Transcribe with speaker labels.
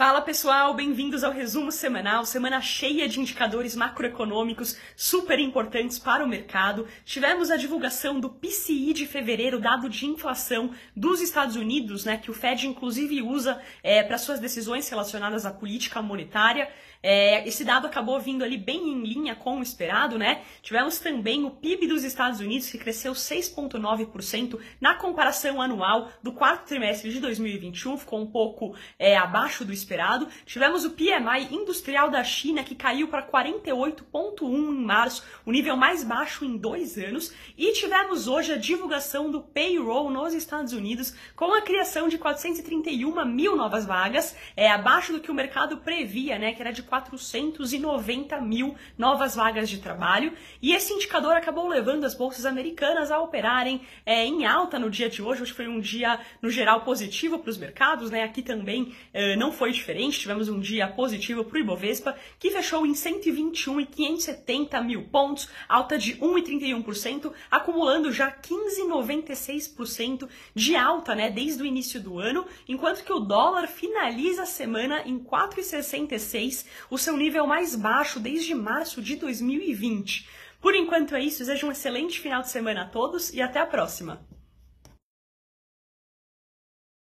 Speaker 1: Fala pessoal, bem-vindos ao resumo semanal, semana cheia de indicadores macroeconômicos super importantes para o mercado. Tivemos a divulgação do PCI de fevereiro, dado de inflação dos Estados Unidos, né, que o Fed inclusive usa é, para suas decisões relacionadas à política monetária. É, esse dado acabou vindo ali bem em linha com o esperado, né? Tivemos também o PIB dos Estados Unidos que cresceu 6,9% na comparação anual do quarto trimestre de 2021, ficou um pouco é, abaixo do esperado. Tivemos o PMI industrial da China que caiu para 48,1 em março, o nível mais baixo em dois anos. E tivemos hoje a divulgação do payroll nos Estados Unidos com a criação de 431 mil novas vagas, é abaixo do que o mercado previa, né? Que era de 490 mil novas vagas de trabalho, e esse indicador acabou levando as bolsas americanas a operarem é, em alta no dia de hoje. Hoje foi um dia, no geral, positivo para os mercados, né? Aqui também é, não foi diferente, tivemos um dia positivo para o Ibovespa, que fechou em 121 e 570 mil pontos, alta de 1,31%, acumulando já 15,96% de alta, né, desde o início do ano, enquanto que o dólar finaliza a semana em 4,66 o seu nível mais baixo desde março de 2020. Por enquanto é isso, desejo um excelente final de semana a todos e até a próxima!